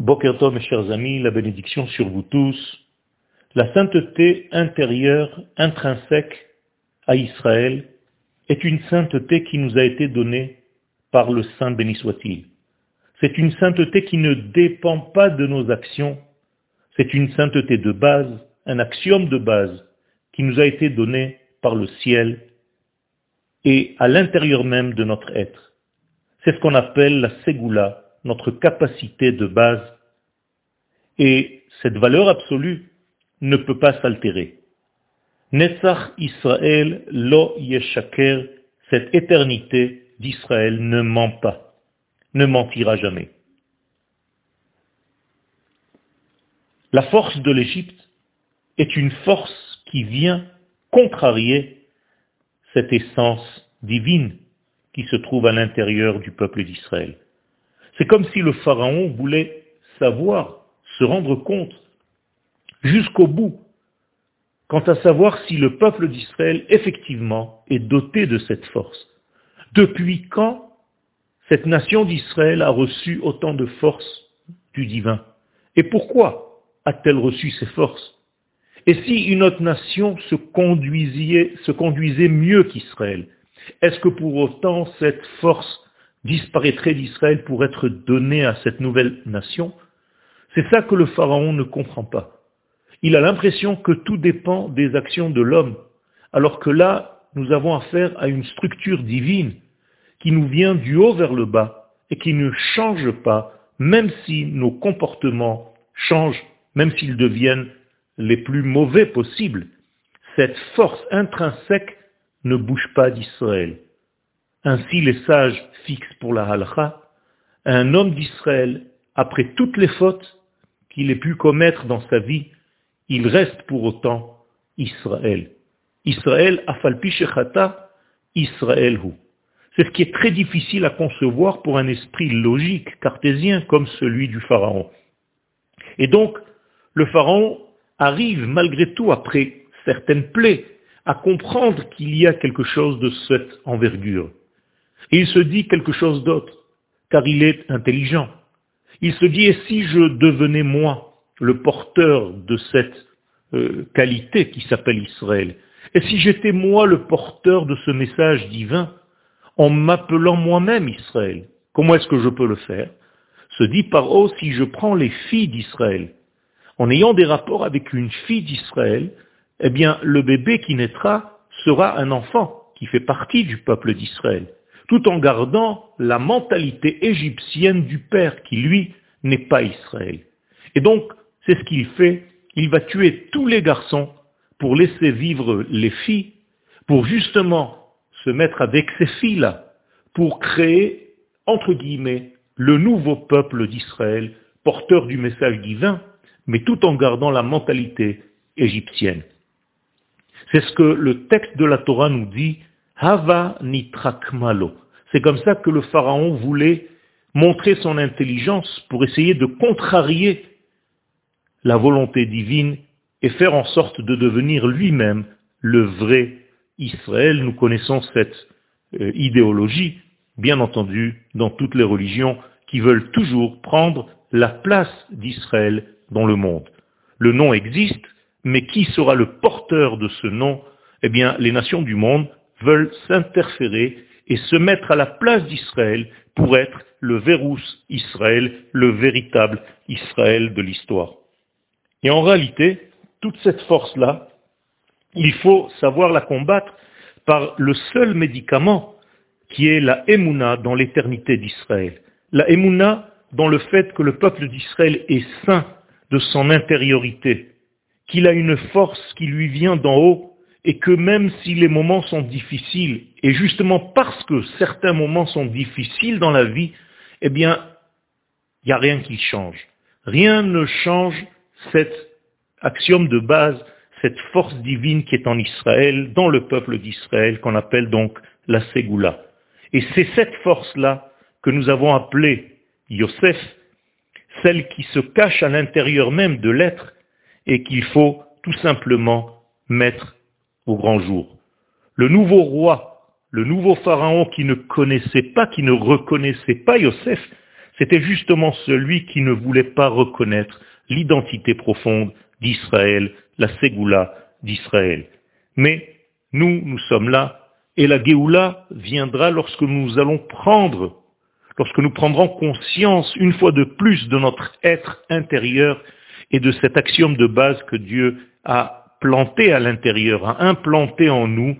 Bokerto, mes chers amis, la bénédiction sur vous tous. La sainteté intérieure, intrinsèque à Israël, est une sainteté qui nous a été donnée par le Saint béni soit-il. C'est une sainteté qui ne dépend pas de nos actions. C'est une sainteté de base, un axiome de base qui nous a été donné par le ciel et à l'intérieur même de notre être. C'est ce qu'on appelle la Ségoula, notre capacité de base. Et cette valeur absolue ne peut pas s'altérer. Netzach Israël lo yeshaker, cette éternité d'Israël ne ment pas, ne mentira jamais. La force de l'Égypte est une force qui vient contrarier cette essence divine qui se trouve à l'intérieur du peuple d'Israël. C'est comme si le Pharaon voulait savoir, se rendre compte, jusqu'au bout, quant à savoir si le peuple d'Israël effectivement est doté de cette force. Depuis quand cette nation d'Israël a reçu autant de force du divin? Et pourquoi a-t-elle reçu ces forces? Et si une autre nation se conduisait, se conduisait mieux qu'Israël, est-ce que pour autant cette force disparaîtrait d'Israël pour être donné à cette nouvelle nation C'est ça que le Pharaon ne comprend pas. Il a l'impression que tout dépend des actions de l'homme, alors que là, nous avons affaire à une structure divine qui nous vient du haut vers le bas et qui ne change pas, même si nos comportements changent, même s'ils deviennent les plus mauvais possibles. Cette force intrinsèque ne bouge pas d'Israël. Ainsi les sages fixent pour la halakha, un homme d'Israël, après toutes les fautes qu'il ait pu commettre dans sa vie, il reste pour autant Israël. Israël, afalpi shechata, Israël hu. C'est ce qui est très difficile à concevoir pour un esprit logique, cartésien, comme celui du Pharaon. Et donc, le Pharaon arrive malgré tout, après certaines plaies, à comprendre qu'il y a quelque chose de cette envergure. Il se dit quelque chose d'autre, car il est intelligent. Il se dit, et si je devenais moi le porteur de cette euh, qualité qui s'appelle Israël, et si j'étais moi le porteur de ce message divin, en m'appelant moi-même Israël, comment est-ce que je peux le faire? Se dit par oh, si je prends les filles d'Israël, en ayant des rapports avec une fille d'Israël, eh bien, le bébé qui naîtra sera un enfant qui fait partie du peuple d'Israël tout en gardant la mentalité égyptienne du père qui, lui, n'est pas Israël. Et donc, c'est ce qu'il fait. Il va tuer tous les garçons pour laisser vivre les filles, pour justement se mettre avec ces filles-là, pour créer, entre guillemets, le nouveau peuple d'Israël, porteur du message divin, mais tout en gardant la mentalité égyptienne. C'est ce que le texte de la Torah nous dit, Hava nitrakmalo. C'est comme ça que le pharaon voulait montrer son intelligence pour essayer de contrarier la volonté divine et faire en sorte de devenir lui-même le vrai Israël. Nous connaissons cette euh, idéologie, bien entendu, dans toutes les religions qui veulent toujours prendre la place d'Israël dans le monde. Le nom existe, mais qui sera le porteur de ce nom? Eh bien, les nations du monde veulent s'interférer et se mettre à la place d'Israël pour être le Vérous Israël, le véritable Israël de l'histoire. Et en réalité, toute cette force-là, il faut savoir la combattre par le seul médicament qui est la Emouna dans l'éternité d'Israël. La Emouna dans le fait que le peuple d'Israël est saint de son intériorité, qu'il a une force qui lui vient d'en haut et que même si les moments sont difficiles, et justement parce que certains moments sont difficiles dans la vie, eh bien, il n'y a rien qui change. Rien ne change cet axiome de base, cette force divine qui est en Israël, dans le peuple d'Israël, qu'on appelle donc la Ségoula. Et c'est cette force-là que nous avons appelée Yosef, celle qui se cache à l'intérieur même de l'être et qu'il faut tout simplement mettre au grand jour. Le nouveau roi, le nouveau pharaon qui ne connaissait pas, qui ne reconnaissait pas Yosef, C'était justement celui qui ne voulait pas reconnaître l'identité profonde d'Israël, la Ségoula d'Israël. Mais nous, nous sommes là, et la Géoula viendra lorsque nous allons prendre, lorsque nous prendrons conscience une fois de plus de notre être intérieur et de cet axiome de base que Dieu a planté à l'intérieur, a implanté en nous,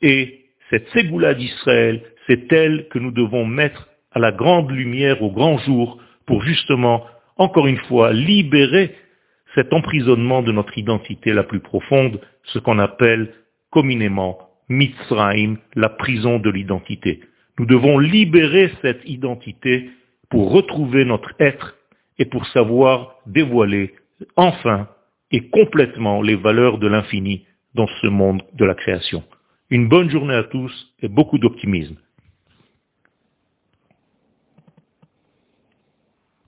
et cette Ségoula d'Israël, c'est elle que nous devons mettre à la grande lumière, au grand jour, pour justement, encore une fois, libérer cet emprisonnement de notre identité la plus profonde, ce qu'on appelle communément Mitzrayim, la prison de l'identité. Nous devons libérer cette identité pour retrouver notre être et pour savoir dévoiler enfin et complètement les valeurs de l'infini dans ce monde de la création. Une bonne journée à tous et beaucoup d'optimisme.